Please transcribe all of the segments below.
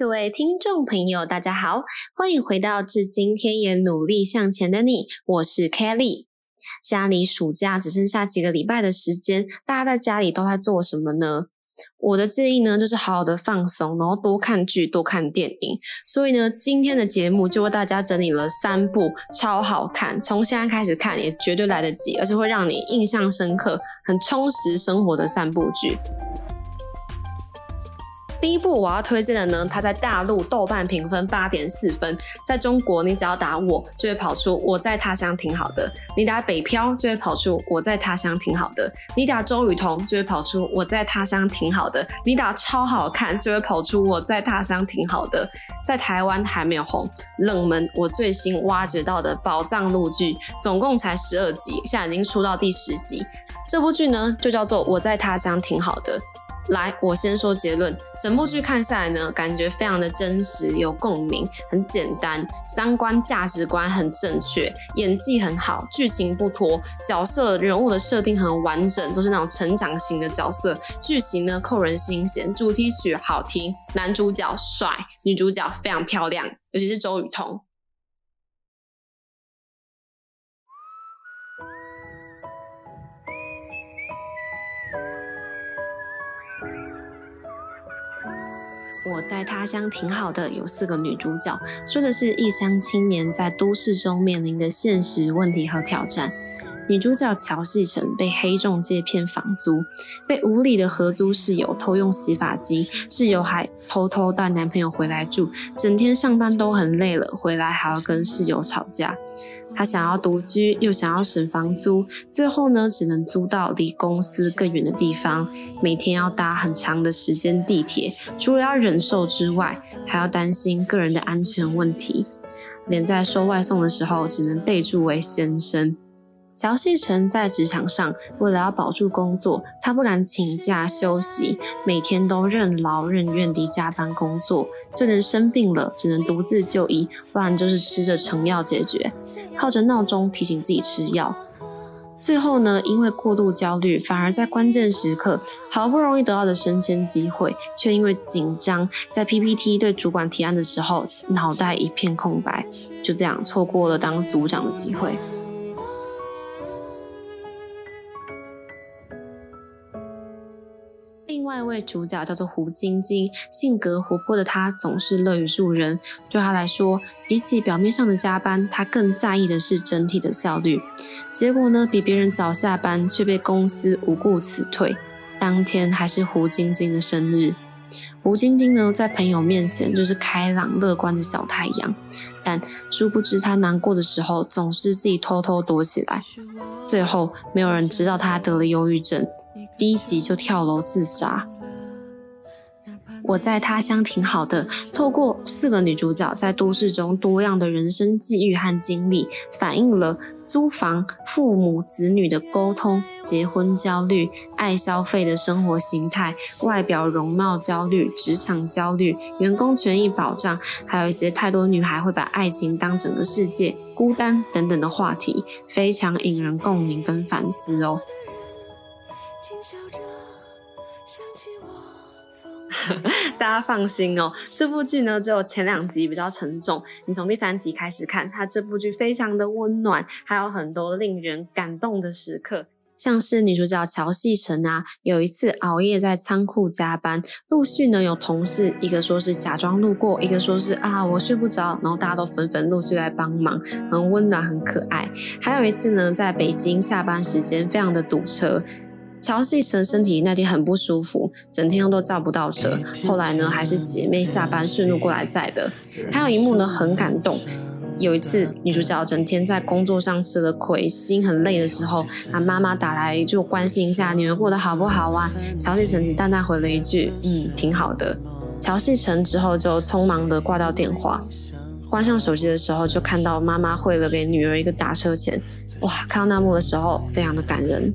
各位听众朋友，大家好，欢迎回到《至今天也努力向前的你》，我是 Kelly。家离暑假只剩下几个礼拜的时间，大家在家里都在做什么呢？我的建议呢，就是好好的放松，然后多看剧、多看电影。所以呢，今天的节目就为大家整理了三部超好看，从现在开始看也绝对来得及，而且会让你印象深刻、很充实生活的三部剧。第一部我要推荐的呢，它在大陆豆瓣评分八点四分，在中国你只要打我就会跑出我在他乡挺好的，你打北漂就会跑出我在他乡挺好的，你打周雨彤就会跑出我在他乡挺好的，你打超好看就会跑出我在他乡挺好的。在台湾还没有红，冷门我最新挖掘到的宝藏录剧，总共才十二集，现在已经出到第十集。这部剧呢就叫做我在他乡挺好的。来，我先说结论。整部剧看下来呢，感觉非常的真实，有共鸣，很简单，三观价值观很正确，演技很好，剧情不拖，角色人物的设定很完整，都是那种成长型的角色。剧情呢扣人心弦，主题曲好听，男主角帅，女主角非常漂亮，尤其是周雨彤。我在他乡挺好的，有四个女主角，说的是异乡青年在都市中面临的现实问题和挑战。女主角乔细成被黑中介骗房租，被无理的合租室友偷用洗发机，室友还偷偷带男朋友回来住，整天上班都很累了，回来还要跟室友吵架。她想要独居，又想要省房租，最后呢，只能租到离公司更远的地方，每天要搭很长的时间地铁。除了要忍受之外，还要担心个人的安全问题，连在收外送的时候，只能备注为先生。乔细成在职场上，为了要保住工作，他不敢请假休息，每天都任劳任怨地加班工作。就连生病了，只能独自就医，不然就是吃着成药解决，靠着闹钟提醒自己吃药。最后呢，因为过度焦虑，反而在关键时刻，好不容易得到的升迁机会，却因为紧张，在 PPT 对主管提案的时候，脑袋一片空白，就这样错过了当组长的机会。另外一位主角叫做胡晶晶，性格活泼的她总是乐于助人。对她来说，比起表面上的加班，她更在意的是整体的效率。结果呢，比别人早下班，却被公司无故辞退。当天还是胡晶晶的生日。胡晶晶呢，在朋友面前就是开朗乐观的小太阳，但殊不知她难过的时候，总是自己偷偷躲起来。最后，没有人知道她得了忧郁症。第一集就跳楼自杀。我在他乡挺好的。透过四个女主角在都市中多样的人生际遇和经历，反映了租房、父母子女的沟通、结婚焦虑、爱消费的生活形态、外表容貌焦虑、职场焦虑、员工权益保障，还有一些太多女孩会把爱情当整个世界、孤单等等的话题，非常引人共鸣跟反思哦。大家放心哦，这部剧呢只有前两集比较沉重，你从第三集开始看，它这部剧非常的温暖，还有很多令人感动的时刻，像是女主角乔细成啊，有一次熬夜在仓库加班，陆续呢有同事一个说是假装路过，一个说是啊我睡不着，然后大家都纷纷陆续来帮忙，很温暖很可爱。还有一次呢，在北京下班时间非常的堵车。乔细成身体那天很不舒服，整天都叫不到车。后来呢，还是姐妹下班顺路过来载的。还有一幕呢，很感动。有一次，女主角整天在工作上吃了亏，心很累的时候，她妈妈打来就关心一下女儿过得好不好啊。乔细成只淡淡回了一句：“嗯，挺好的。”乔细成之后就匆忙的挂掉电话，关上手机的时候就看到妈妈汇了给女儿一个打车钱。哇，看到那幕的时候，非常的感人。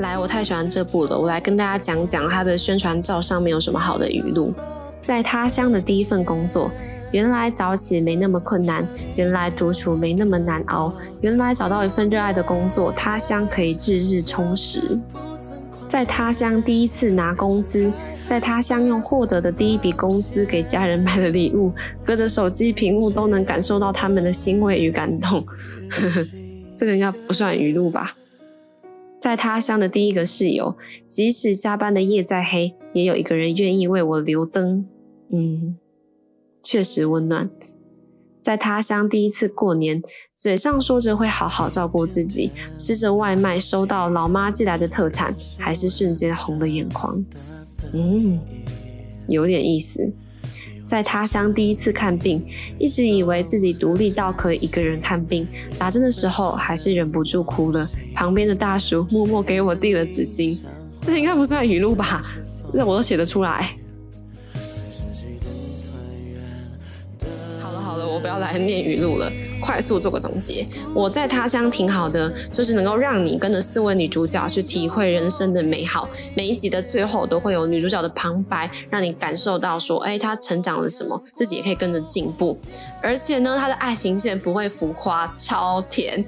来，我太喜欢这部了。我来跟大家讲讲它的宣传照上面有什么好的语录。在他乡的第一份工作，原来早起没那么困难，原来独处没那么难熬，原来找到一份热爱的工作，他乡可以日日充实。在他乡第一次拿工资。在他乡用获得的第一笔工资给家人买的礼物，隔着手机屏幕都能感受到他们的欣慰与感动。这个应该不算语录吧？在他乡的第一个室友，即使加班的夜再黑，也有一个人愿意为我留灯。嗯，确实温暖。在他乡第一次过年，嘴上说着会好好照顾自己，吃着外卖，收到老妈寄来的特产，还是瞬间红了眼眶。嗯，有点意思。在他乡第一次看病，一直以为自己独立到可以一个人看病，打针的时候还是忍不住哭了。旁边的大叔默默给我递了纸巾，这应该不算语录吧？这我都写得出来。好了好了，我不要来念语录了。快速做个总结，我在他乡挺好的，就是能够让你跟着四位女主角去体会人生的美好。每一集的最后都会有女主角的旁白，让你感受到说，哎，她成长了什么，自己也可以跟着进步。而且呢，她的爱情线不会浮夸，超甜。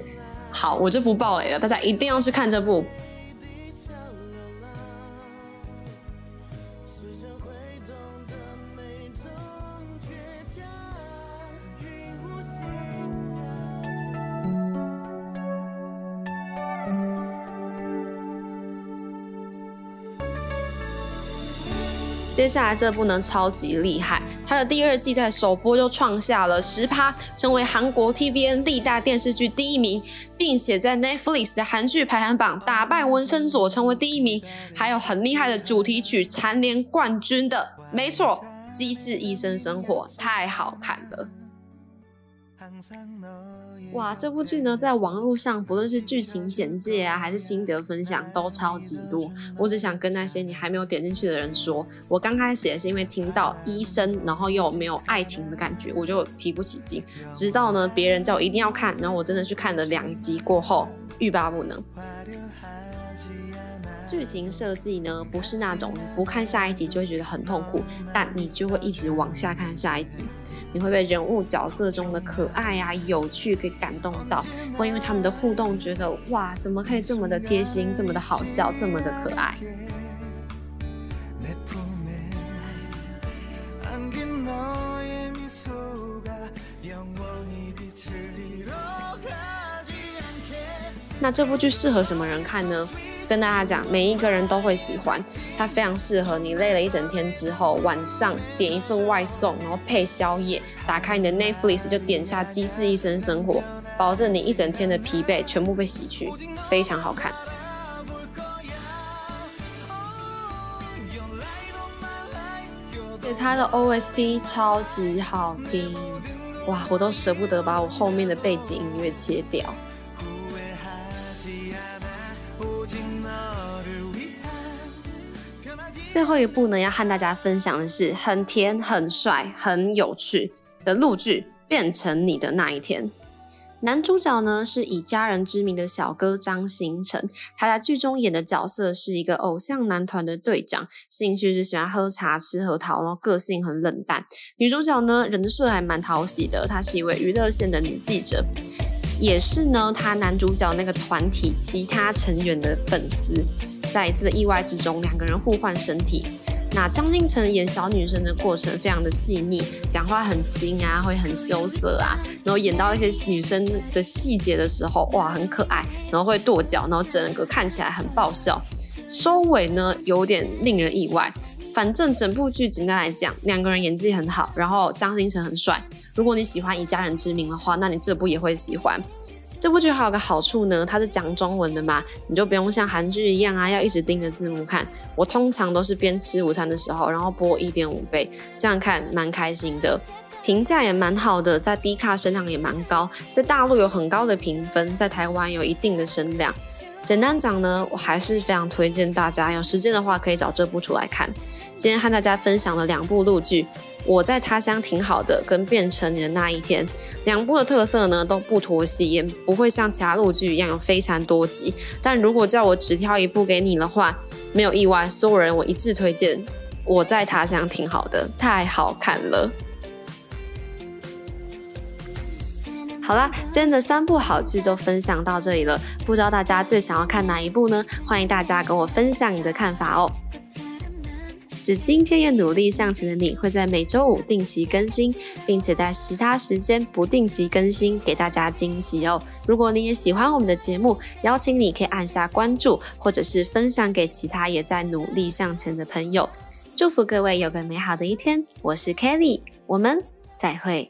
好，我就不爆雷了，大家一定要去看这部。接下来这部呢超级厉害，它的第二季在首播就创下了十趴，成为韩国 TVN 历代电视剧第一名，并且在 Netflix 的韩剧排行榜打败《纹身佐》成为第一名，还有很厉害的主题曲蝉联冠军的，没错，《机智医生生活》太好看了。哇，这部剧呢，在网络上不论是剧情简介啊，还是心得分享，都超级多。我只想跟那些你还没有点进去的人说，我刚开始也是因为听到医生，然后又没有爱情的感觉，我就提不起劲。直到呢，别人叫我一定要看，然后我真的去看了两集过后，欲罢不能。剧情设计呢，不是那种你不看下一集就会觉得很痛苦，但你就会一直往下看下一集。你会被人物角色中的可爱啊、有趣给感动到，会因为他们的互动觉得哇，怎么可以这么的贴心、这么的好笑、这么的可爱？那这部剧适合什么人看呢？跟大家讲，每一个人都会喜欢，它非常适合你累了一整天之后，晚上点一份外送，然后配宵夜，打开你的 Netflix 就点下《机智医生生活》，保证你一整天的疲惫全部被洗去，非常好看。对它的 OST 超级好听，哇，我都舍不得把我后面的背景音乐切掉。最后一部呢，要和大家分享的是很甜、很帅、很有趣的陆剧《变成你的那一天》。男主角呢是以家人之名的小哥张新成，他在剧中演的角色是一个偶像男团的队长，兴趣是喜欢喝茶、吃核桃，然后个性很冷淡。女主角呢人设还蛮讨喜的，她是一位娱乐线的女记者。也是呢，他男主角那个团体其他成员的粉丝，在一次的意外之中，两个人互换身体。那张新成演小女生的过程非常的细腻，讲话很轻啊，会很羞涩啊，然后演到一些女生的细节的时候，哇，很可爱，然后会跺脚，然后整个看起来很爆笑。收尾呢，有点令人意外。反正整部剧简单来讲，两个人演技很好，然后张新成很帅。如果你喜欢以家人之名的话，那你这部也会喜欢。这部剧还有个好处呢，它是讲中文的嘛，你就不用像韩剧一样啊，要一直盯着字幕看。我通常都是边吃午餐的时候，然后播一点五倍，这样看蛮开心的。评价也蛮好的，在低卡声量也蛮高，在大陆有很高的评分，在台湾有一定的声量。简单讲呢，我还是非常推荐大家有时间的话可以找这部出来看。今天和大家分享了两部陆剧，《我在他乡挺好的》跟《变成你的那一天》，两部的特色呢都不脱戏，也不会像其他陆剧一样有非常多集。但如果叫我只挑一部给你的话，没有意外，所有人我一致推荐《我在他乡挺好的》，太好看了。好啦，今天的三部好剧就分享到这里了。不知道大家最想要看哪一部呢？欢迎大家跟我分享你的看法哦。只今天也努力向前的你会在每周五定期更新，并且在其他时间不定期更新，给大家惊喜哦。如果你也喜欢我们的节目，邀请你可以按下关注，或者是分享给其他也在努力向前的朋友。祝福各位有个美好的一天，我是 Kelly，我们再会。